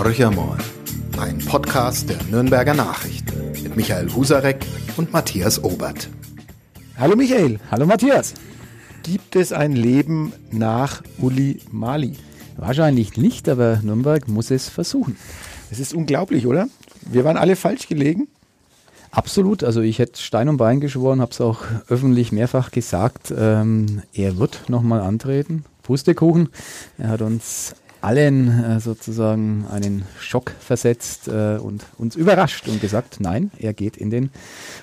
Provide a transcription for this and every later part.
Moll, ein Podcast der Nürnberger Nachrichten mit Michael Husarek und Matthias Obert. Hallo Michael. Hallo Matthias. Gibt es ein Leben nach Uli Mali? Wahrscheinlich nicht, aber Nürnberg muss es versuchen. Es ist unglaublich, oder? Wir waren alle falsch gelegen. Absolut, also ich hätte Stein und Bein geschworen, habe es auch öffentlich mehrfach gesagt. Ähm, er wird nochmal antreten. Pustekuchen. Er hat uns allen äh, sozusagen einen Schock versetzt äh, und uns überrascht und gesagt, nein, er geht in den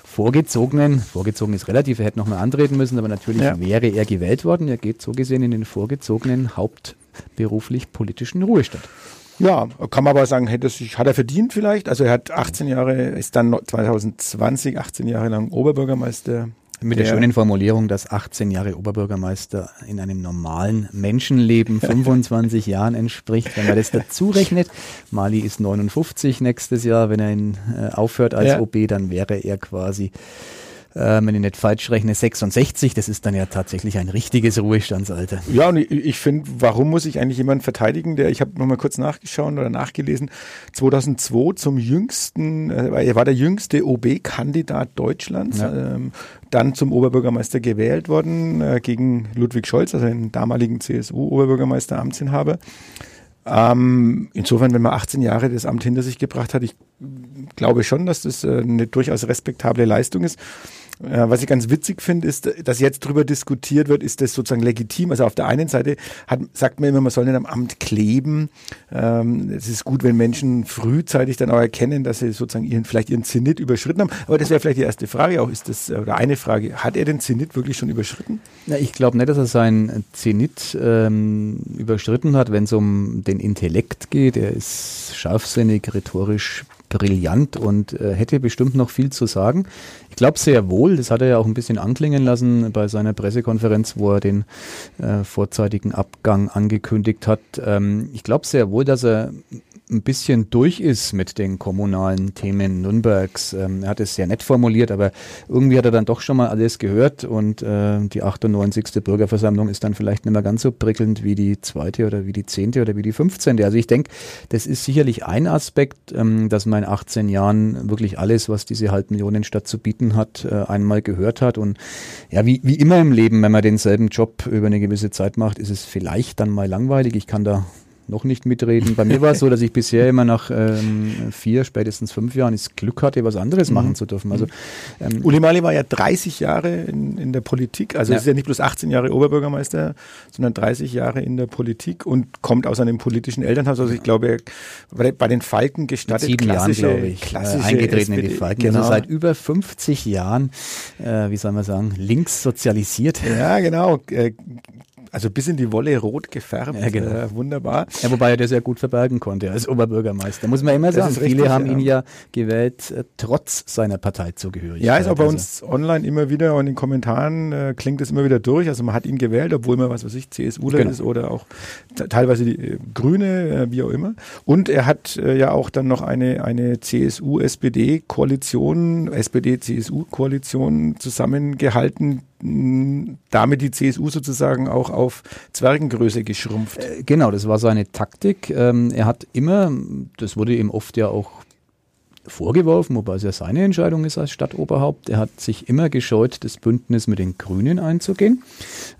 vorgezogenen, vorgezogen ist relativ, er hätte nochmal antreten müssen, aber natürlich ja. wäre er gewählt worden. Er geht so gesehen in den vorgezogenen hauptberuflich politischen Ruhestand. Ja, kann man aber sagen, hätte sich, hat er verdient vielleicht. Also er hat 18 Jahre, ist dann 2020 18 Jahre lang Oberbürgermeister mit der, der, schönen Formulierung, dass 18 Jahre Oberbürgermeister in einem normalen Menschenleben 25 Jahren entspricht. Wenn man das dazu rechnet, Mali ist 59 nächstes Jahr, wenn er ihn, äh, aufhört als ja. OB, dann wäre er quasi äh, wenn ich nicht falsch rechne, 66. Das ist dann ja tatsächlich ein richtiges Ruhestandsalter. Ja, und ich, ich finde, warum muss ich eigentlich jemanden verteidigen, der, ich habe nochmal kurz nachgeschaut oder nachgelesen, 2002 zum jüngsten, äh, er war der jüngste OB-Kandidat Deutschlands, ja. ähm, dann zum Oberbürgermeister gewählt worden äh, gegen Ludwig Scholz, also den damaligen CSU-Oberbürgermeister, Amtsinhaber. Ähm, insofern, wenn man 18 Jahre das Amt hinter sich gebracht hat, ich glaube schon, dass das äh, eine durchaus respektable Leistung ist. Was ich ganz witzig finde, ist, dass jetzt darüber diskutiert wird, ist das sozusagen legitim. Also auf der einen Seite hat, sagt man immer, man soll nicht am Amt kleben. Ähm, es ist gut, wenn Menschen frühzeitig dann auch erkennen, dass sie sozusagen ihren, vielleicht ihren Zenit überschritten haben. Aber das wäre vielleicht die erste Frage auch, ist das, oder eine Frage, hat er den Zenit wirklich schon überschritten? Na, ich glaube nicht, dass er seinen Zenit ähm, überschritten hat, wenn es um den Intellekt geht. Er ist scharfsinnig, rhetorisch brillant und äh, hätte bestimmt noch viel zu sagen. Ich glaube sehr wohl, das hat er ja auch ein bisschen anklingen lassen bei seiner Pressekonferenz, wo er den äh, vorzeitigen Abgang angekündigt hat. Ähm, ich glaube sehr wohl, dass er ein bisschen durch ist mit den kommunalen Themen Nürnbergs. Ähm, er hat es sehr nett formuliert, aber irgendwie hat er dann doch schon mal alles gehört und äh, die 98. Bürgerversammlung ist dann vielleicht nicht mehr ganz so prickelnd wie die zweite oder wie die zehnte oder wie die 15. Also ich denke, das ist sicherlich ein Aspekt, ähm, dass man in 18 Jahren wirklich alles, was diese Halbmillionenstadt zu bieten hat, äh, einmal gehört hat und ja, wie, wie immer im Leben, wenn man denselben Job über eine gewisse Zeit macht, ist es vielleicht dann mal langweilig. Ich kann da noch nicht mitreden. Bei mir war es so, dass ich bisher immer nach ähm, vier, spätestens fünf Jahren das Glück hatte, was anderes mhm. machen zu dürfen. Also, ähm, Uli Mali war ja 30 Jahre in, in der Politik, also ja. ist ja nicht bloß 18 Jahre Oberbürgermeister, sondern 30 Jahre in der Politik und kommt aus einem politischen Elternhaus. Also ich glaube, bei den Falken gestattet Mit sieben klassische, Jahren, glaube ich, klassische äh, eingetreten SPD, in die Falken. Also genau. Also seit über 50 Jahren, äh, wie soll man sagen, links sozialisiert. Ja, genau. Äh, also bis in die Wolle rot gefärbt. Ja, genau. Äh, wunderbar. Ja, wobei er das ja gut verbergen konnte als Oberbürgermeister. Muss man immer sagen. Richtig, Viele haben ja. ihn ja gewählt, äh, trotz seiner Parteizugehörigkeit. Ja, ist auch bei also. uns online immer wieder und in den Kommentaren äh, klingt es immer wieder durch. Also man hat ihn gewählt, obwohl man, was weiß ich, CSU genau. ist oder auch teilweise die äh, Grüne, äh, wie auch immer. Und er hat äh, ja auch dann noch eine, eine CSU-SPD-Koalition, SPD-CSU-Koalition zusammengehalten, damit die CSU sozusagen auch auf Zwergengröße geschrumpft. Äh, genau, das war seine Taktik. Ähm, er hat immer, das wurde ihm oft ja auch vorgeworfen, wobei es ja seine Entscheidung ist als Stadtoberhaupt. Er hat sich immer gescheut, das Bündnis mit den Grünen einzugehen.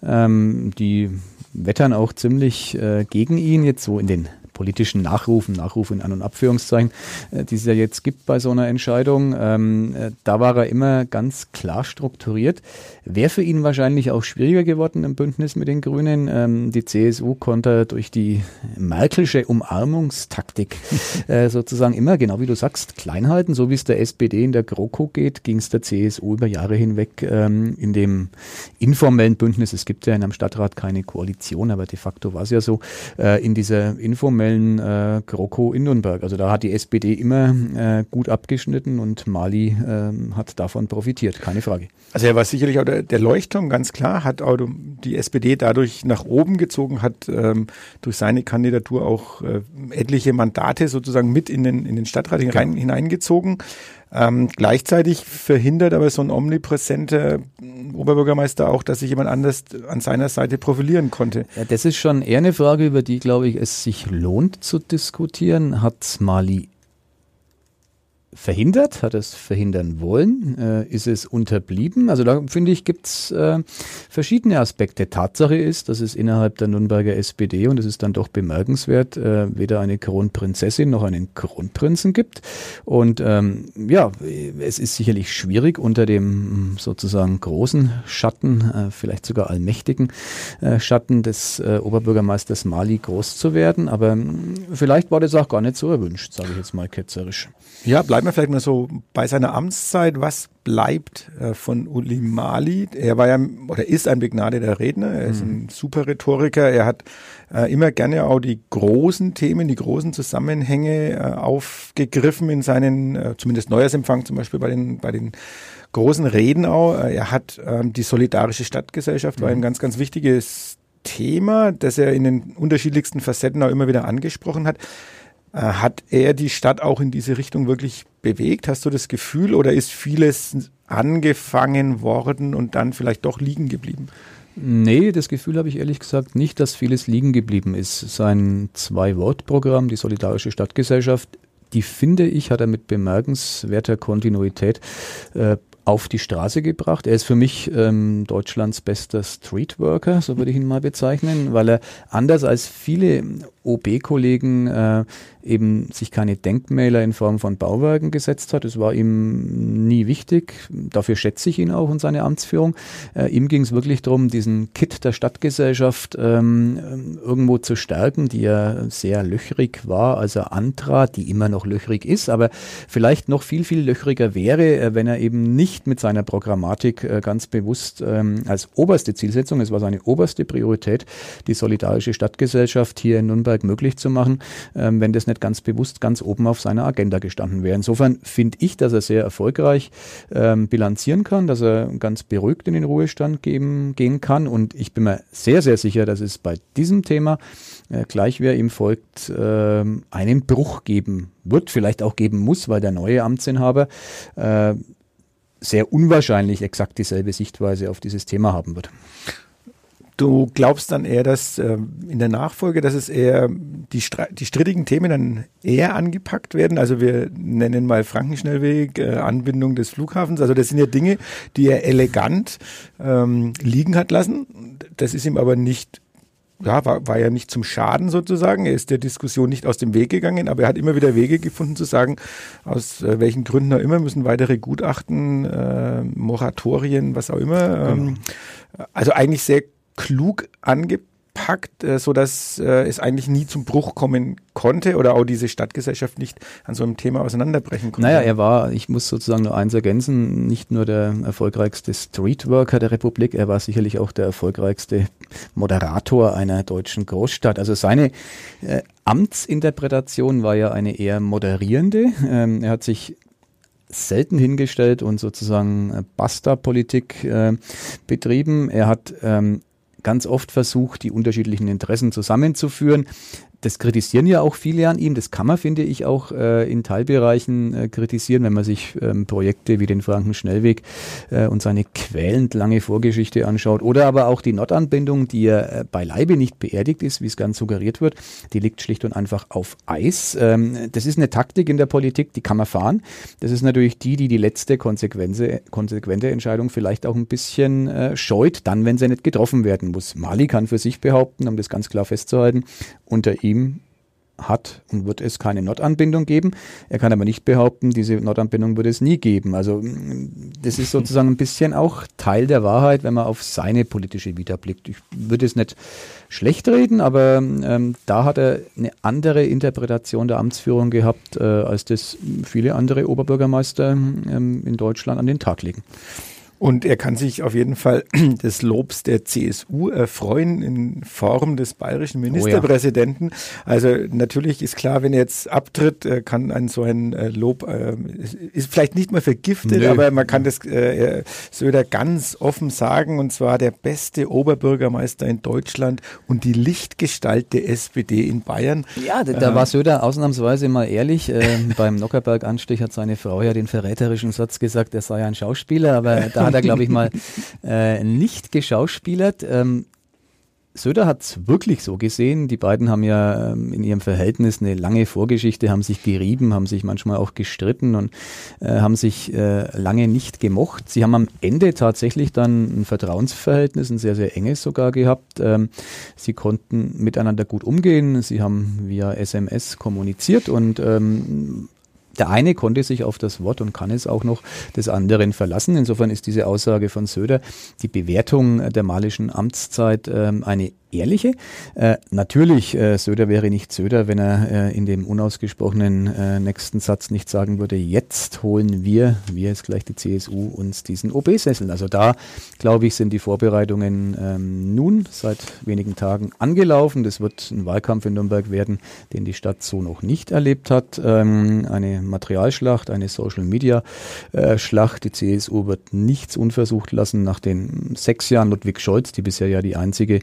Ähm, die wettern auch ziemlich äh, gegen ihn jetzt so in den politischen Nachrufen, Nachrufen in An- und Abführungszeichen, äh, die es ja jetzt gibt bei so einer Entscheidung. Ähm, äh, da war er immer ganz klar strukturiert. Wäre für ihn wahrscheinlich auch schwieriger geworden im Bündnis mit den Grünen. Ähm, die CSU konnte durch die Merkelsche Umarmungstaktik äh, sozusagen immer, genau wie du sagst, klein halten. So wie es der SPD in der GroKo geht, ging es der CSU über Jahre hinweg ähm, in dem informellen Bündnis. Es gibt ja in einem Stadtrat keine Koalition, aber de facto war es ja so, äh, in dieser informellen aktuellen äh, GroKo in Nürnberg. Also da hat die SPD immer äh, gut abgeschnitten und Mali äh, hat davon profitiert, keine Frage. Also er war sicherlich auch der, der Leuchtturm, ganz klar, hat auch die SPD dadurch nach oben gezogen, hat ähm, durch seine Kandidatur auch äh, etliche Mandate sozusagen mit in den, in den Stadtrat hinein, hineingezogen. Ähm, gleichzeitig verhindert aber so ein omnipräsenter Oberbürgermeister auch, dass sich jemand anders an seiner Seite profilieren konnte. Ja, das ist schon eher eine Frage, über die, glaube ich, es sich lohnt zu diskutieren. Hat Mali verhindert, hat es verhindern wollen, äh, ist es unterblieben. Also da finde ich, gibt es äh, verschiedene Aspekte. Tatsache ist, dass es innerhalb der Nürnberger SPD, und es ist dann doch bemerkenswert, äh, weder eine Kronprinzessin noch einen Kronprinzen gibt. Und ähm, ja, es ist sicherlich schwierig unter dem sozusagen großen Schatten, äh, vielleicht sogar allmächtigen äh, Schatten des äh, Oberbürgermeisters Mali groß zu werden. Aber ähm, vielleicht war das auch gar nicht so erwünscht, sage ich jetzt mal ketzerisch. Ja, bleiben wir vielleicht mal so bei seiner Amtszeit. Was bleibt äh, von Uli Mali? Er war ja oder ist ein begnadeter Redner. Er ist ein mhm. super Rhetoriker. Er hat äh, immer gerne auch die großen Themen, die großen Zusammenhänge äh, aufgegriffen in seinen, zumindest Neujahrsempfang zum Beispiel bei den, bei den großen Reden auch. Er hat ähm, die solidarische Stadtgesellschaft, war ein mhm. ganz, ganz wichtiges Thema, das er in den unterschiedlichsten Facetten auch immer wieder angesprochen hat. Äh, hat er die Stadt auch in diese Richtung wirklich bewegt? Hast du das Gefühl oder ist vieles angefangen worden und dann vielleicht doch liegen geblieben? Nee, das Gefühl habe ich ehrlich gesagt nicht, dass vieles liegen geblieben ist. Sein Zwei-Wort-Programm, die Solidarische Stadtgesellschaft, die finde ich, hat er mit bemerkenswerter Kontinuität äh, auf die Straße gebracht. Er ist für mich ähm, Deutschlands bester Streetworker, so würde ich ihn mal bezeichnen, weil er anders als viele OB-Kollegen äh, eben sich keine Denkmäler in Form von Bauwerken gesetzt hat. Das war ihm nie wichtig. Dafür schätze ich ihn auch und seine Amtsführung. Äh, ihm ging es wirklich darum, diesen Kit der Stadtgesellschaft ähm, irgendwo zu stärken, die ja sehr löchrig war, als er antrat, die immer noch löchrig ist, aber vielleicht noch viel, viel löchriger wäre, äh, wenn er eben nicht mit seiner Programmatik äh, ganz bewusst ähm, als oberste Zielsetzung, es war seine oberste Priorität, die solidarische Stadtgesellschaft hier in Nürnberg möglich zu machen, ähm, wenn das nicht ganz bewusst ganz oben auf seiner Agenda gestanden wäre. Insofern finde ich, dass er sehr erfolgreich ähm, bilanzieren kann, dass er ganz beruhigt in den Ruhestand geben, gehen kann. Und ich bin mir sehr, sehr sicher, dass es bei diesem Thema äh, gleich wer ihm folgt, äh, einen Bruch geben wird, vielleicht auch geben muss, weil der neue Amtsinhaber äh, sehr unwahrscheinlich exakt dieselbe Sichtweise auf dieses Thema haben wird. Du glaubst dann eher, dass äh, in der Nachfolge, dass es eher die, die strittigen Themen dann eher angepackt werden. Also wir nennen mal Frankenschnellweg, äh, Anbindung des Flughafens. Also das sind ja Dinge, die er elegant ähm, liegen hat lassen. Das ist ihm aber nicht ja, war, war ja nicht zum Schaden sozusagen. Er ist der Diskussion nicht aus dem Weg gegangen, aber er hat immer wieder Wege gefunden zu sagen, aus äh, welchen Gründen auch immer müssen weitere Gutachten, äh, Moratorien, was auch immer. Ähm, genau. Also eigentlich sehr klug angepackt, äh, so dass äh, es eigentlich nie zum Bruch kommen konnte oder auch diese Stadtgesellschaft nicht an so einem Thema auseinanderbrechen konnte. Naja, er war, ich muss sozusagen nur eins ergänzen, nicht nur der erfolgreichste Streetworker der Republik, er war sicherlich auch der erfolgreichste Moderator einer deutschen Großstadt. Also seine äh, Amtsinterpretation war ja eine eher moderierende. Ähm, er hat sich selten hingestellt und sozusagen äh, Basta-Politik äh, betrieben. Er hat ähm, ganz oft versucht, die unterschiedlichen Interessen zusammenzuführen das kritisieren ja auch viele an ihm. Das kann man, finde ich, auch äh, in Teilbereichen äh, kritisieren, wenn man sich ähm, Projekte wie den Frankenschnellweg äh, und seine quälend lange Vorgeschichte anschaut. Oder aber auch die Nordanbindung, die ja äh, beileibe nicht beerdigt ist, wie es ganz suggeriert wird. Die liegt schlicht und einfach auf Eis. Ähm, das ist eine Taktik in der Politik, die kann man fahren. Das ist natürlich die, die die letzte konsequente, konsequente Entscheidung vielleicht auch ein bisschen äh, scheut, dann, wenn sie nicht getroffen werden muss. Mali kann für sich behaupten, um das ganz klar festzuhalten, unter ihm hat und wird es keine Nordanbindung geben. Er kann aber nicht behaupten, diese Nordanbindung würde es nie geben. Also das ist sozusagen ein bisschen auch Teil der Wahrheit, wenn man auf seine politische Vita blickt. Ich würde es nicht schlecht reden, aber ähm, da hat er eine andere Interpretation der Amtsführung gehabt, äh, als das viele andere Oberbürgermeister ähm, in Deutschland an den Tag legen. Und er kann sich auf jeden Fall des Lobs der CSU erfreuen in Form des bayerischen Ministerpräsidenten. Oh ja. Also natürlich ist klar, wenn er jetzt abtritt, äh, kann ein so ein äh, Lob, äh, ist vielleicht nicht mehr vergiftet, Nö. aber man kann das äh, Söder ganz offen sagen, und zwar der beste Oberbürgermeister in Deutschland und die Lichtgestalt der SPD in Bayern. Ja, da, da war Söder ausnahmsweise mal ehrlich. Äh, beim Nockerberg-Anstich hat seine Frau ja den verräterischen Satz gesagt, er sei ein Schauspieler, aber da hat er, glaube ich, mal äh, nicht geschauspielert. Ähm, Söder hat es wirklich so gesehen. Die beiden haben ja ähm, in ihrem Verhältnis eine lange Vorgeschichte, haben sich gerieben, haben sich manchmal auch gestritten und äh, haben sich äh, lange nicht gemocht. Sie haben am Ende tatsächlich dann ein Vertrauensverhältnis, ein sehr, sehr enges sogar gehabt. Ähm, sie konnten miteinander gut umgehen. Sie haben via SMS kommuniziert und ähm, der eine konnte sich auf das Wort und kann es auch noch des anderen verlassen. Insofern ist diese Aussage von Söder die Bewertung der malischen Amtszeit ähm, eine ehrliche. Äh, natürlich, äh, Söder wäre nicht Söder, wenn er äh, in dem unausgesprochenen äh, nächsten Satz nicht sagen würde, jetzt holen wir, wir ist gleich die CSU, uns diesen OB-Sessel. Also da, glaube ich, sind die Vorbereitungen ähm, nun seit wenigen Tagen angelaufen. Das wird ein Wahlkampf in Nürnberg werden, den die Stadt so noch nicht erlebt hat. Ähm, eine Materialschlacht, eine Social-Media-Schlacht. Äh, die CSU wird nichts unversucht lassen nach den sechs Jahren Ludwig Scholz, die bisher ja die einzige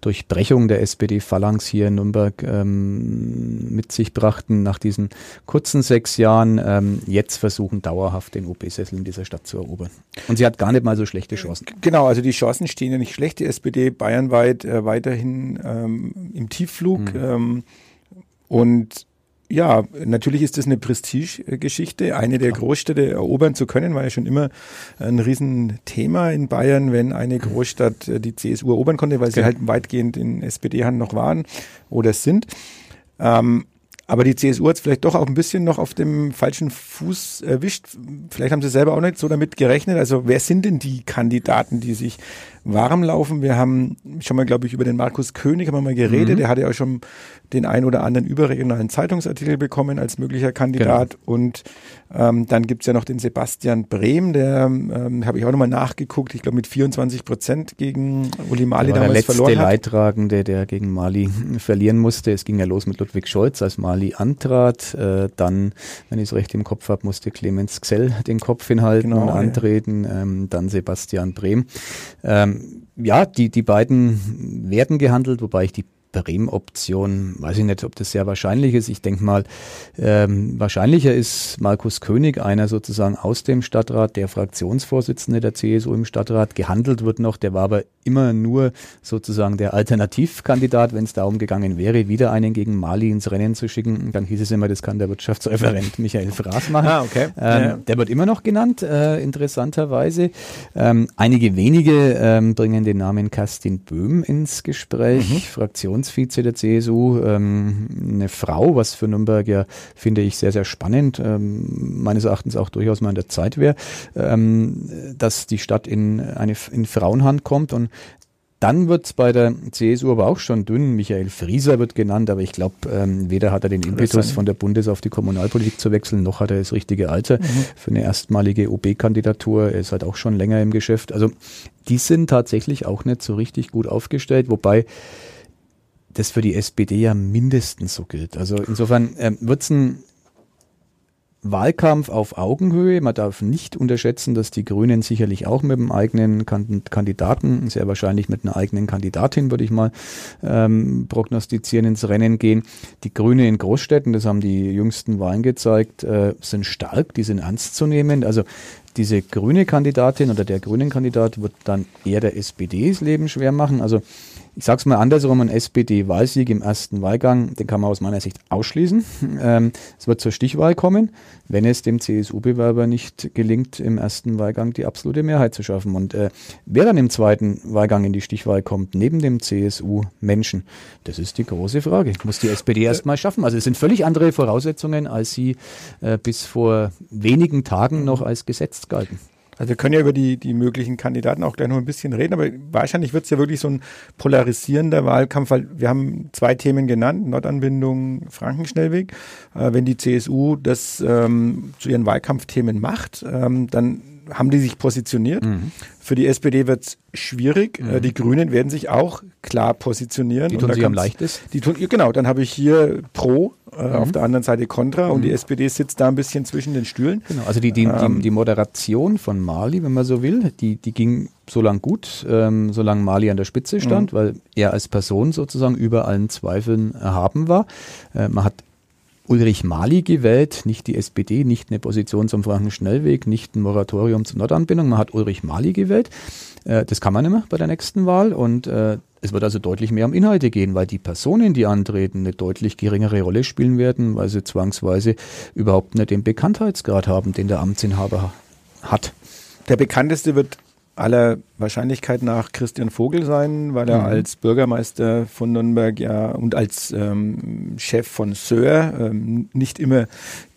Durchbrechung der SPD-Phalanx hier in Nürnberg ähm, mit sich brachten, nach diesen kurzen sechs Jahren ähm, jetzt versuchen, dauerhaft den OP-Sessel in dieser Stadt zu erobern. Und sie hat gar nicht mal so schlechte Chancen. Genau, also die Chancen stehen ja nicht schlecht. Die SPD bayernweit äh, weiterhin ähm, im Tiefflug. Mhm. und ja, natürlich ist das eine Prestigegeschichte. Eine der Großstädte erobern zu können, war ja schon immer ein Riesenthema in Bayern, wenn eine Großstadt äh, die CSU erobern konnte, weil sie okay. halt weitgehend in SPD-Hand noch waren oder sind. Ähm, aber die CSU hat es vielleicht doch auch ein bisschen noch auf dem falschen Fuß erwischt. Vielleicht haben sie selber auch nicht so damit gerechnet. Also wer sind denn die Kandidaten, die sich warm laufen? Wir haben schon mal, glaube ich, über den Markus König haben wir mal geredet. Mhm. Der hatte ja auch schon den ein oder anderen überregionalen Zeitungsartikel bekommen als möglicher Kandidat. Genau. Und ähm, dann gibt's ja noch den Sebastian Brehm, der ähm, habe ich auch nochmal nachgeguckt, ich glaube mit 24 Prozent gegen Uli Mali damals der letzte verloren hat. Leidtragende, der gegen Mali verlieren musste. Es ging ja los mit Ludwig Scholz, als Mali antrat. Äh, dann, wenn ich es recht im Kopf habe, musste Clemens Xell den Kopf hinhalten genau, und antreten. Ja. Ähm, dann Sebastian Brehm. Ähm, ja, die, die beiden werden gehandelt, wobei ich die Bremen-Option, weiß ich nicht, ob das sehr wahrscheinlich ist. Ich denke mal, ähm, wahrscheinlicher ist Markus König, einer sozusagen aus dem Stadtrat, der Fraktionsvorsitzende der CSU im Stadtrat. Gehandelt wird noch, der war aber immer nur sozusagen der Alternativkandidat, wenn es darum gegangen wäre, wieder einen gegen Mali ins Rennen zu schicken. Dann hieß es immer, das kann der Wirtschaftsreferent Michael Fraß machen. Ah, okay. Ähm, ja. Der wird immer noch genannt, äh, interessanterweise. Ähm, einige wenige ähm, bringen den Namen Kerstin Böhm ins Gespräch, mhm. Fraktions Fraktionsvize der CSU, ähm, eine Frau, was für Nürnberg ja, finde ich, sehr, sehr spannend, ähm, meines Erachtens auch durchaus mal an der Zeit wäre, ähm, dass die Stadt in eine in Frauenhand kommt und dann wird es bei der CSU aber auch schon dünn. Michael Frieser wird genannt, aber ich glaube, ähm, weder hat er den Impetus von der Bundes- auf die Kommunalpolitik zu wechseln, noch hat er das richtige Alter mhm. für eine erstmalige OB-Kandidatur. Er ist halt auch schon länger im Geschäft. Also die sind tatsächlich auch nicht so richtig gut aufgestellt, wobei das für die SPD ja mindestens so gilt. Also insofern ähm, wird es ein Wahlkampf auf Augenhöhe. Man darf nicht unterschätzen, dass die Grünen sicherlich auch mit einem eigenen Kandidaten, sehr wahrscheinlich mit einer eigenen Kandidatin, würde ich mal ähm, prognostizieren, ins Rennen gehen. Die Grüne in Großstädten, das haben die jüngsten Wahlen gezeigt, äh, sind stark, die sind ernst zu nehmen. Also diese grüne Kandidatin oder der grünen Kandidat wird dann eher der SPD das Leben schwer machen. Also ich sage es mal andersrum, ein SPD-Wahlsieg im ersten Wahlgang, den kann man aus meiner Sicht ausschließen. Ähm, es wird zur Stichwahl kommen, wenn es dem CSU-Bewerber nicht gelingt, im ersten Wahlgang die absolute Mehrheit zu schaffen. Und äh, wer dann im zweiten Wahlgang in die Stichwahl kommt, neben dem CSU-Menschen, das ist die große Frage. Muss die SPD erst mal schaffen. Also es sind völlig andere Voraussetzungen, als sie äh, bis vor wenigen Tagen noch als gesetzt galten. Also wir können ja über die, die möglichen Kandidaten auch gleich noch ein bisschen reden, aber wahrscheinlich wird es ja wirklich so ein polarisierender Wahlkampf, weil wir haben zwei Themen genannt, Nordanbindung, Frankenschnellweg. Äh, wenn die CSU das ähm, zu ihren Wahlkampfthemen macht, ähm, dann haben die sich positioniert. Mhm. Für die SPD wird es schwierig. Mhm. Äh, die Grünen werden sich auch klar positionieren. Die tun sich am leichtesten. Die tun, genau, dann habe ich hier Pro, äh, mhm. auf der anderen Seite Contra und die mhm. SPD sitzt da ein bisschen zwischen den Stühlen. Genau, also die, die, ähm, die, die, Moderation von Mali, wenn man so will, die, die ging so lang gut, ähm, solange Mali an der Spitze stand, mhm. weil er als Person sozusagen über allen Zweifeln erhaben war. Äh, man hat Ulrich Mali gewählt, nicht die SPD, nicht eine Position zum Frankenschnellweg, nicht ein Moratorium zur Nordanbindung. Man hat Ulrich Mali gewählt. Äh, das kann man mehr bei der nächsten Wahl und äh, es wird also deutlich mehr um Inhalte gehen, weil die Personen, die antreten, eine deutlich geringere Rolle spielen werden, weil sie zwangsweise überhaupt nicht den Bekanntheitsgrad haben, den der Amtsinhaber hat. Der bekannteste wird aller Wahrscheinlichkeit nach Christian Vogel sein, weil er mhm. als Bürgermeister von Nürnberg ja und als ähm, Chef von Söhr ähm, nicht immer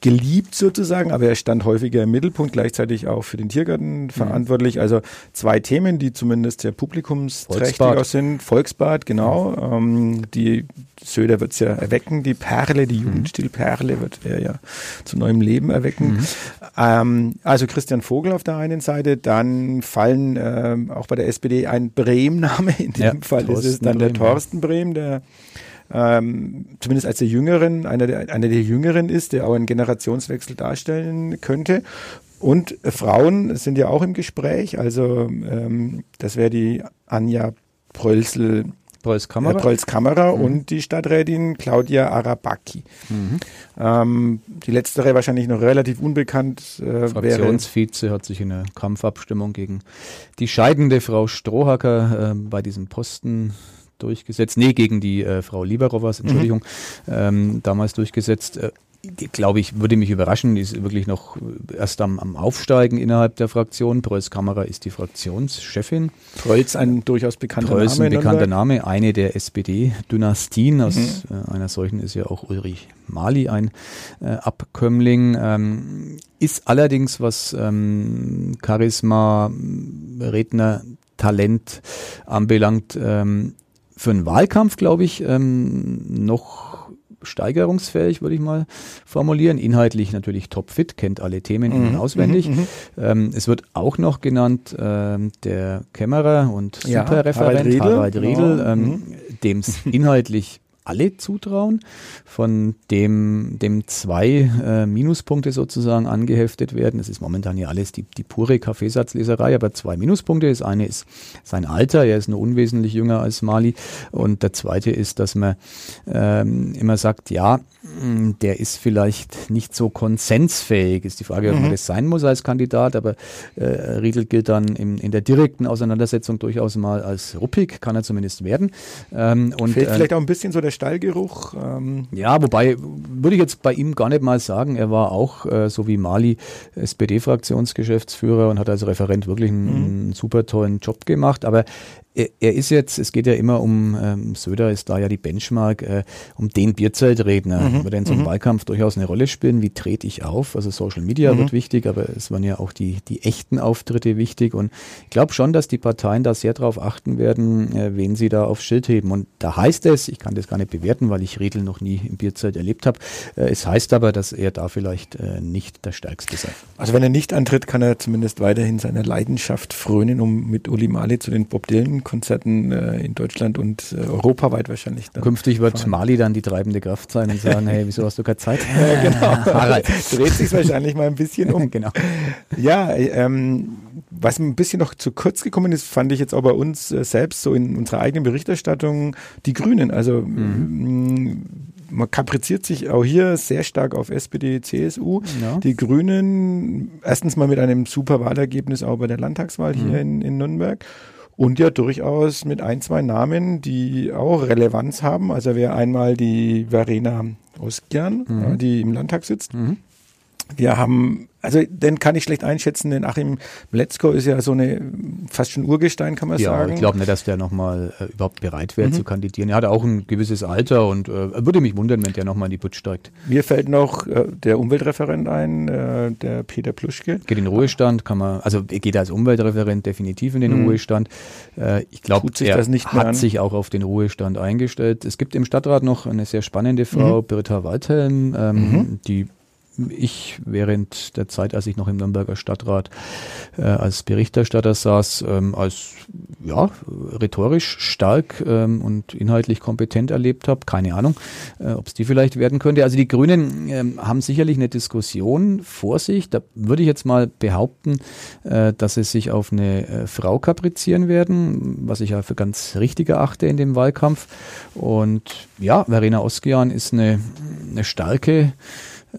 geliebt sozusagen, aber er stand häufiger im Mittelpunkt, gleichzeitig auch für den Tiergarten mhm. verantwortlich. Also zwei Themen, die zumindest sehr publikumsträchtiger sind. Volksbad, genau. Mhm. Ähm, die Söder wird es ja erwecken, die Perle, die mhm. Jugendstilperle wird er ja zu neuem Leben erwecken. Mhm. Ähm, also Christian Vogel auf der einen Seite, dann fallen ähm, auch bei der SPD ein Brehm-Name. In dem ja, Fall Thorsten ist es dann Brehm, der Thorsten Brehm, der ähm, zumindest als der Jüngeren, einer der, einer der Jüngeren ist, der auch einen Generationswechsel darstellen könnte. Und Frauen sind ja auch im Gespräch. Also ähm, das wäre die Anja Prölsel Preuß-Kamera, äh, Preuß mhm. und die Stadträtin Claudia Arabaki. Mhm. Ähm, die letztere wahrscheinlich noch relativ unbekannt. Äh, Fraktionsvize hat sich in einer Kampfabstimmung gegen die scheidende Frau Strohacker äh, bei diesem Posten durchgesetzt. Nee, gegen die äh, Frau Lieberovas, Entschuldigung, mhm. ähm, damals durchgesetzt. Äh, glaube ich, würde mich überraschen. Ist wirklich noch erst am, am Aufsteigen innerhalb der Fraktion. Preuß Kamera ist die Fraktionschefin. Preuß ein durchaus bekannter Preuß Name. ein bekannter Name, eine der SPD-Dynastien. Aus mhm. äh, einer solchen ist ja auch Ulrich Mali ein äh, Abkömmling. Ähm, ist allerdings, was ähm, Charisma, Redner, Talent anbelangt, ähm, für einen Wahlkampf, glaube ich, ähm, noch steigerungsfähig, würde ich mal formulieren. Inhaltlich natürlich topfit, kennt alle Themen mhm. auswendig. Mhm, mhm. Ähm, es wird auch noch genannt ähm, der Kämmerer und ja, Superreferent Harald Riedel, Riedel, ähm, mhm. dem es inhaltlich alle zutrauen, von dem, dem zwei äh, Minuspunkte sozusagen angeheftet werden. Das ist momentan ja alles die, die pure Kaffeesatzleserei, aber zwei Minuspunkte. Das eine ist sein Alter, er ist nur unwesentlich jünger als Mali. Und der zweite ist, dass man ähm, immer sagt, ja, der ist vielleicht nicht so konsensfähig. Ist die Frage, ob man mhm. das sein muss als Kandidat, aber äh, Riedel gilt dann in, in der direkten Auseinandersetzung durchaus mal als ruppig, kann er zumindest werden. Ähm, und, Fehlt äh, vielleicht auch ein bisschen so der Stallgeruch. Ähm. Ja, wobei würde ich jetzt bei ihm gar nicht mal sagen, er war auch, äh, so wie Mali, SPD-Fraktionsgeschäftsführer und hat als Referent wirklich einen, mhm. super tollen Job gemacht. Aber er, er, ist jetzt, es geht ja immer um, ähm, Söder ist da ja die Benchmark, äh, um den Bierzeltredner. Mhm. Wird in so einem mhm. Wahlkampf durchaus eine Rolle spielen. Wie trete ich auf? Also Social Media mhm. wird wichtig, aber es waren ja auch die, die echten Auftritte wichtig. Und ich glaube schon, dass die Parteien da sehr darauf achten werden, äh, wen sie da aufs Schild heben. Und da heißt es, ich kann das gar nicht bewerten, weil ich Redel noch nie im Bierzelt erlebt habe. Äh, es heißt aber, dass er da vielleicht äh, nicht der Stärkste sei. Also wenn er nicht antritt, kann er zumindest weiterhin seiner Leidenschaft frönen, um mit Uli Mali zu den Bob Dylan Konzerten äh, in Deutschland und europaweit wahrscheinlich. Künftig wird fahren. Mali dann die treibende Kraft sein und sagen, hey, wieso hast du keine Zeit? ja, genau. Harald. Dreht sich wahrscheinlich mal ein bisschen um. genau. Ja, ähm, was ein bisschen noch zu kurz gekommen ist, fand ich jetzt auch bei uns selbst so in unserer eigenen Berichterstattung die Grünen. Also mhm. Man kapriziert sich auch hier sehr stark auf SPD, CSU. Ja. Die Grünen erstens mal mit einem super Wahlergebnis auch bei der Landtagswahl mhm. hier in, in Nürnberg und ja durchaus mit ein, zwei Namen, die auch Relevanz haben. Also wäre einmal die Verena Oskian, mhm. die im Landtag sitzt. Mhm. Wir haben also den kann ich schlecht einschätzen, denn Achim Mletzko ist ja so eine fast schon Urgestein, kann man ja, sagen. Ja, ich glaube nicht, dass der nochmal äh, überhaupt bereit wäre mhm. zu kandidieren. Er hat auch ein gewisses Alter und äh, würde mich wundern, wenn der nochmal in die Putsch steigt. Mir fällt noch äh, der Umweltreferent ein, äh, der Peter Pluschke. Geht in den Ruhestand, kann man, also er geht als Umweltreferent definitiv in den mhm. Ruhestand. Äh, ich glaube, er hat an. sich auch auf den Ruhestand eingestellt. Es gibt im Stadtrat noch eine sehr spannende Frau, mhm. Britta Waldhelm, ähm, mhm. die ich während der Zeit, als ich noch im Nürnberger Stadtrat äh, als Berichterstatter saß, ähm, als ja, rhetorisch stark ähm, und inhaltlich kompetent erlebt habe. Keine Ahnung, äh, ob es die vielleicht werden könnte. Also die Grünen ähm, haben sicherlich eine Diskussion vor sich. Da würde ich jetzt mal behaupten, äh, dass sie sich auf eine äh, Frau kaprizieren werden, was ich ja für ganz richtig erachte in dem Wahlkampf. Und ja, Verena Oskian ist eine, eine starke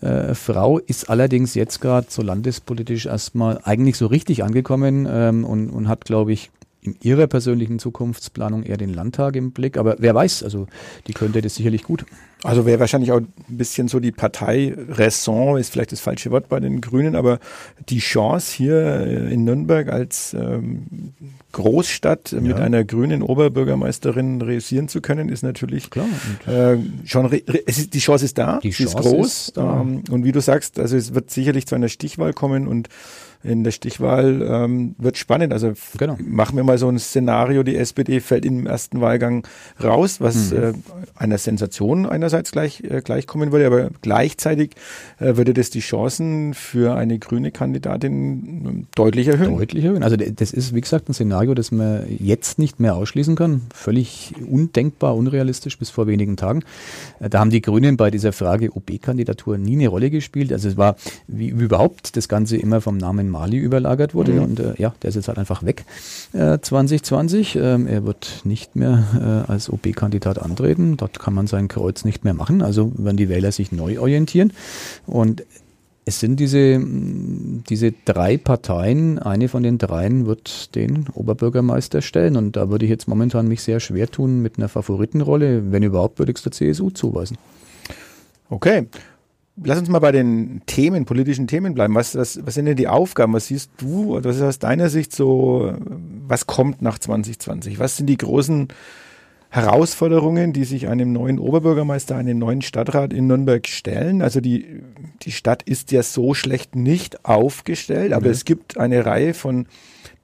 äh, Frau ist allerdings jetzt gerade so landespolitisch erstmal eigentlich so richtig angekommen ähm, und, und hat, glaube ich, in ihrer persönlichen Zukunftsplanung eher den Landtag im Blick. Aber wer weiß, also die könnte das sicherlich gut. Also wäre wahrscheinlich auch ein bisschen so die Partei-Raison, ist vielleicht das falsche Wort bei den Grünen, aber die Chance hier äh, in Nürnberg als ähm, Großstadt ja. mit einer grünen Oberbürgermeisterin reüssieren zu können, ist natürlich Klar. Äh, schon, ist, die Chance ist da, die Chance ist groß. Ist ähm, und wie du sagst, also es wird sicherlich zu einer Stichwahl kommen und in der Stichwahl ähm, wird spannend. Also genau. machen wir mal so ein Szenario, die SPD fällt im ersten Wahlgang raus, was mhm. äh, einer Sensation einerseits gleich äh, gleichkommen würde, aber gleichzeitig äh, würde das die Chancen für eine grüne Kandidatin ähm, deutlich erhöhen. Deutlich erhöhen. Also das ist, wie gesagt, ein Szenario, das man jetzt nicht mehr ausschließen kann. Völlig undenkbar, unrealistisch bis vor wenigen Tagen. Äh, da haben die Grünen bei dieser Frage OB-Kandidatur nie eine Rolle gespielt. Also es war wie überhaupt das Ganze immer vom Namen Mali überlagert wurde. Mhm. Und äh, ja, der ist jetzt halt einfach weg äh, 2020. Ähm, er wird nicht mehr äh, als OB-Kandidat antreten. Dort kann man sein Kreuz nicht mehr machen. Also werden die Wähler sich neu orientieren. Und es sind diese, diese drei Parteien, eine von den dreien wird den Oberbürgermeister stellen und da würde ich jetzt momentan mich sehr schwer tun mit einer Favoritenrolle. Wenn überhaupt, würde ich es der CSU zuweisen. Okay lass uns mal bei den Themen, politischen Themen bleiben. Was, was, was sind denn die Aufgaben? Was siehst du, was ist aus deiner Sicht so, was kommt nach 2020? Was sind die großen Herausforderungen, die sich einem neuen Oberbürgermeister, einem neuen Stadtrat in Nürnberg stellen? Also die, die Stadt ist ja so schlecht nicht aufgestellt, aber mhm. es gibt eine Reihe von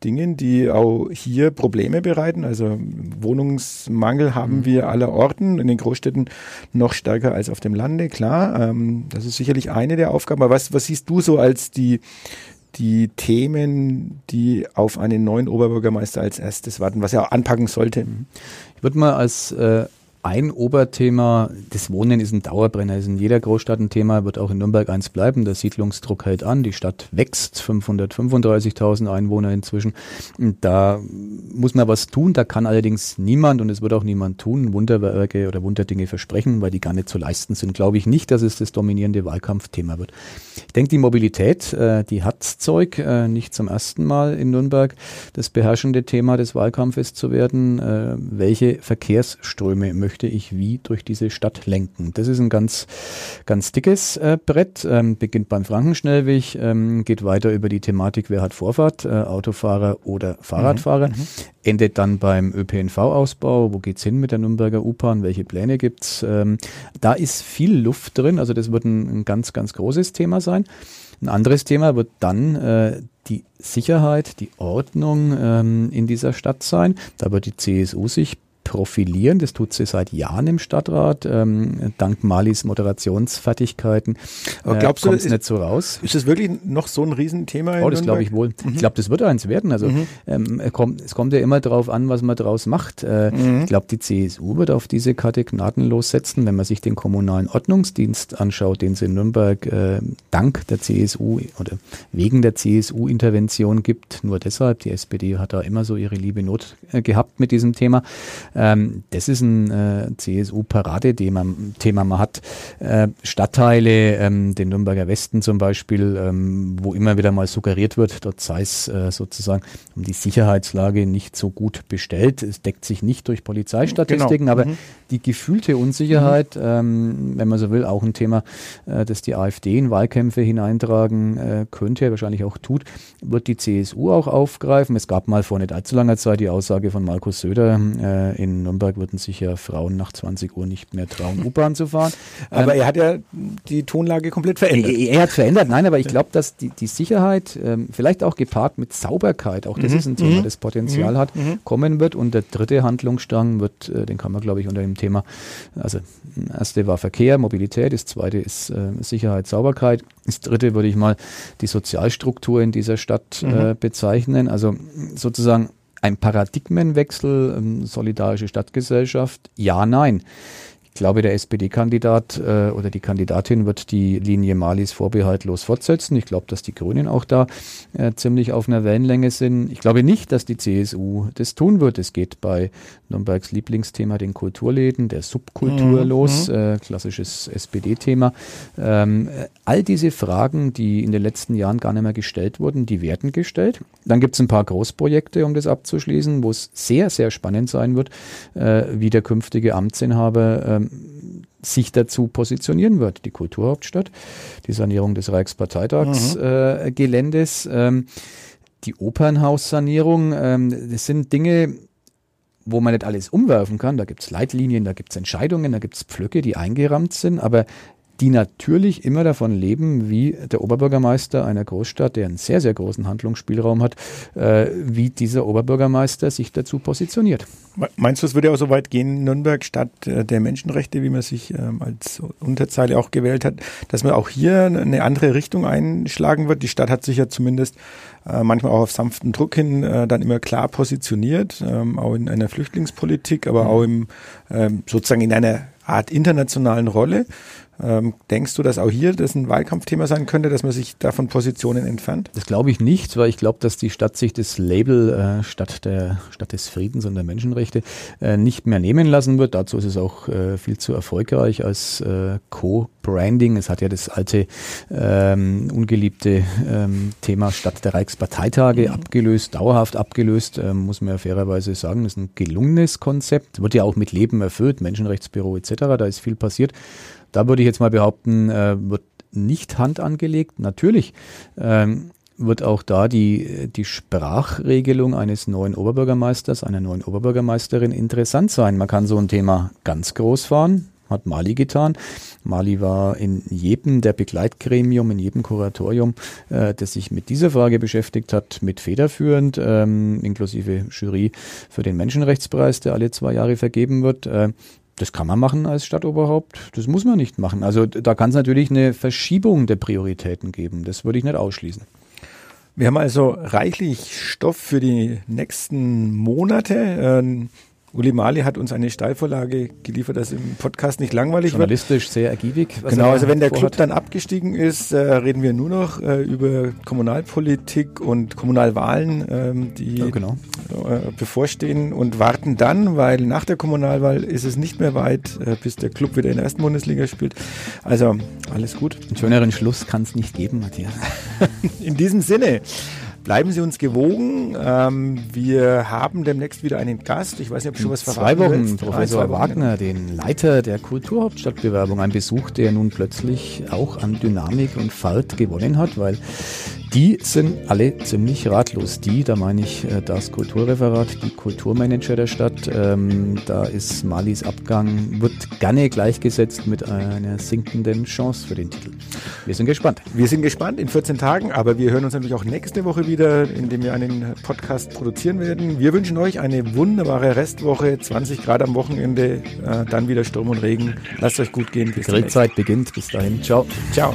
Dingen, die auch hier Probleme bereiten. Also Wohnungsmangel haben mhm. wir aller Orten, in den Großstädten noch stärker als auf dem Lande, klar. Ähm, das ist sicherlich eine der Aufgaben. Aber was, was siehst du so als die, die Themen, die auf einen neuen Oberbürgermeister als erstes warten, was er auch anpacken sollte? Ich würde mal als äh, ein Oberthema, das Wohnen ist ein Dauerbrenner, ist in jeder Großstadt ein Thema, wird auch in Nürnberg eins bleiben. Der Siedlungsdruck hält an, die Stadt wächst, 535.000 Einwohner inzwischen. Da muss man was tun, da kann allerdings niemand und es wird auch niemand tun, Wunderwerke oder Wunderdinge versprechen, weil die gar nicht zu leisten sind. Glaube ich nicht, dass es das dominierende Wahlkampfthema wird. Ich denke, die Mobilität, äh, die hat Zeug, äh, nicht zum ersten Mal in Nürnberg das beherrschende Thema des Wahlkampfes zu werden. Äh, welche Verkehrsströme möchte möchte ich wie durch diese Stadt lenken. Das ist ein ganz, ganz dickes äh, Brett, ähm, beginnt beim Frankenschnellweg, ähm, geht weiter über die Thematik, wer hat Vorfahrt, äh, Autofahrer oder Fahrradfahrer, mhm, mhm. endet dann beim ÖPNV-Ausbau, wo geht's hin mit der Nürnberger U-Bahn, welche Pläne gibt's? Ähm, da ist viel Luft drin, also das wird ein, ein ganz, ganz großes Thema sein. Ein anderes Thema wird dann äh, die Sicherheit, die Ordnung ähm, in dieser Stadt sein. Da wird die CSU sich profilieren. Das tut sie seit Jahren im Stadtrat, ähm, dank Malis Moderationsfertigkeiten. Aber glaubst äh, du, ist, nicht so raus? Ist das wirklich noch so ein Riesenthema? Oh, das glaube ich wohl. Mhm. Ich glaube, das wird eins werden. Also mhm. ähm, kommt, es kommt ja immer darauf an, was man daraus macht. Äh, mhm. Ich glaube, die CSU wird auf diese Karte gnadenlos setzen, wenn man sich den kommunalen Ordnungsdienst anschaut, den es in Nürnberg äh, dank der CSU oder wegen der CSU-Intervention gibt. Nur deshalb, die SPD hat da immer so ihre liebe Not äh, gehabt mit diesem Thema. Ähm, das ist ein äh, CSU-Paradethema. Thema. Man hat äh, Stadtteile, ähm, den Nürnberger Westen zum Beispiel, ähm, wo immer wieder mal suggeriert wird, dort sei es äh, sozusagen um die Sicherheitslage nicht so gut bestellt. Es deckt sich nicht durch Polizeistatistiken, genau. aber mhm. die gefühlte Unsicherheit, mhm. wenn man so will, auch ein Thema, äh, das die AfD in Wahlkämpfe hineintragen äh, könnte, wahrscheinlich auch tut, wird die CSU auch aufgreifen. Es gab mal vor nicht allzu langer Zeit die Aussage von Markus Söder äh, in Nürnberg würden sich ja Frauen nach 20 Uhr nicht mehr trauen, U-Bahn zu fahren. Aber ähm, er hat ja die Tonlage komplett verändert. Er, er hat verändert, nein, aber ich glaube, dass die, die Sicherheit, ähm, vielleicht auch gepaart mit Sauberkeit, auch das mhm. ist ein Thema, mhm. das Potenzial mhm. hat, mhm. kommen wird. Und der dritte Handlungsstrang wird, äh, den kann man, glaube ich, unter dem Thema, also erste war Verkehr, Mobilität, das zweite ist äh, Sicherheit, Sauberkeit. Das dritte würde ich mal die Sozialstruktur in dieser Stadt äh, mhm. bezeichnen. Also sozusagen ein Paradigmenwechsel, ähm, solidarische Stadtgesellschaft? Ja, nein. Ich glaube, der SPD-Kandidat äh, oder die Kandidatin wird die Linie Malis vorbehaltlos fortsetzen. Ich glaube, dass die Grünen auch da äh, ziemlich auf einer Wellenlänge sind. Ich glaube nicht, dass die CSU das tun wird. Es geht bei Nürnbergs Lieblingsthema, den Kulturläden, der Subkultur mhm. los, mhm. äh, klassisches SPD-Thema. Ähm, all diese Fragen, die in den letzten Jahren gar nicht mehr gestellt wurden, die werden gestellt. Dann gibt es ein paar Großprojekte, um das abzuschließen, wo es sehr, sehr spannend sein wird, äh, wie der künftige Amtsinhaber ähm, sich dazu positionieren wird. Die Kulturhauptstadt, die Sanierung des Reichsparteitagsgeländes, mhm. äh, ähm, die Opernhaussanierung, ähm, das sind Dinge, wo man nicht alles umwerfen kann. Da gibt es Leitlinien, da gibt es Entscheidungen, da gibt es Pflöcke, die eingerammt sind, aber die natürlich immer davon leben, wie der Oberbürgermeister einer Großstadt, der einen sehr, sehr großen Handlungsspielraum hat, äh, wie dieser Oberbürgermeister sich dazu positioniert. Meinst du, es würde auch so weit gehen, Nürnberg statt äh, der Menschenrechte, wie man sich ähm, als Unterzeile auch gewählt hat, dass man auch hier eine andere Richtung einschlagen wird? Die Stadt hat sich ja zumindest äh, manchmal auch auf sanften Druck hin äh, dann immer klar positioniert, ähm, auch in einer Flüchtlingspolitik, aber auch im, ähm, sozusagen in einer Art internationalen Rolle. Ähm, denkst du, dass auch hier das ein Wahlkampfthema sein könnte, dass man sich da von Positionen entfernt? Das glaube ich nicht, weil ich glaube, dass die Stadt sich das Label äh, Stadt, der, Stadt des Friedens und der Menschenrechte äh, nicht mehr nehmen lassen wird. Dazu ist es auch äh, viel zu erfolgreich als äh, Co-Branding. Es hat ja das alte ähm, ungeliebte ähm, Thema Stadt der Reichsparteitage mhm. abgelöst, dauerhaft abgelöst, ähm, muss man ja fairerweise sagen. Das ist ein gelungenes Konzept, wird ja auch mit Leben erfüllt, Menschenrechtsbüro etc., da ist viel passiert. Da würde ich jetzt mal behaupten, äh, wird nicht Hand angelegt. Natürlich ähm, wird auch da die, die Sprachregelung eines neuen Oberbürgermeisters, einer neuen Oberbürgermeisterin interessant sein. Man kann so ein Thema ganz groß fahren, hat Mali getan. Mali war in jedem der Begleitgremium, in jedem Kuratorium, äh, das sich mit dieser Frage beschäftigt hat, mit federführend, ähm, inklusive Jury für den Menschenrechtspreis, der alle zwei Jahre vergeben wird. Äh, das kann man machen als Stadtoberhaupt, das muss man nicht machen. Also da kann es natürlich eine Verschiebung der Prioritäten geben, das würde ich nicht ausschließen. Wir haben also reichlich Stoff für die nächsten Monate. Uli Mali hat uns eine Steilvorlage geliefert, dass im Podcast nicht langweilig Journalistisch wird. sehr ergiebig. Genau, also wenn der vorhat. Club dann abgestiegen ist, äh, reden wir nur noch äh, über Kommunalpolitik und Kommunalwahlen, ähm, die ja, genau. äh, bevorstehen und warten dann, weil nach der Kommunalwahl ist es nicht mehr weit, äh, bis der Club wieder in der ersten Bundesliga spielt. Also alles gut. Einen schöneren Schluss kann es nicht geben, Matthias. in diesem Sinne. Bleiben Sie uns gewogen. Ähm, wir haben demnächst wieder einen Gast. Ich weiß nicht, ob schon was verraten Zwei Wochen, willst. Professor zwei Wochen. Wagner, den Leiter der Kulturhauptstadtbewerbung. Ein Besuch, der nun plötzlich auch an Dynamik und Fahrt gewonnen hat, weil die sind alle ziemlich ratlos. Die, da meine ich äh, das Kulturreferat, die Kulturmanager der Stadt. Ähm, da ist Malis Abgang, wird gerne gleichgesetzt mit einer sinkenden Chance für den Titel. Wir sind gespannt. Wir sind gespannt in 14 Tagen, aber wir hören uns natürlich auch nächste Woche wieder, indem wir einen Podcast produzieren werden. Wir wünschen euch eine wunderbare Restwoche, 20 Grad am Wochenende, äh, dann wieder Sturm und Regen. Lasst euch gut gehen. Bis Grillzeit beginnt. Bis dahin. Ciao. Ciao.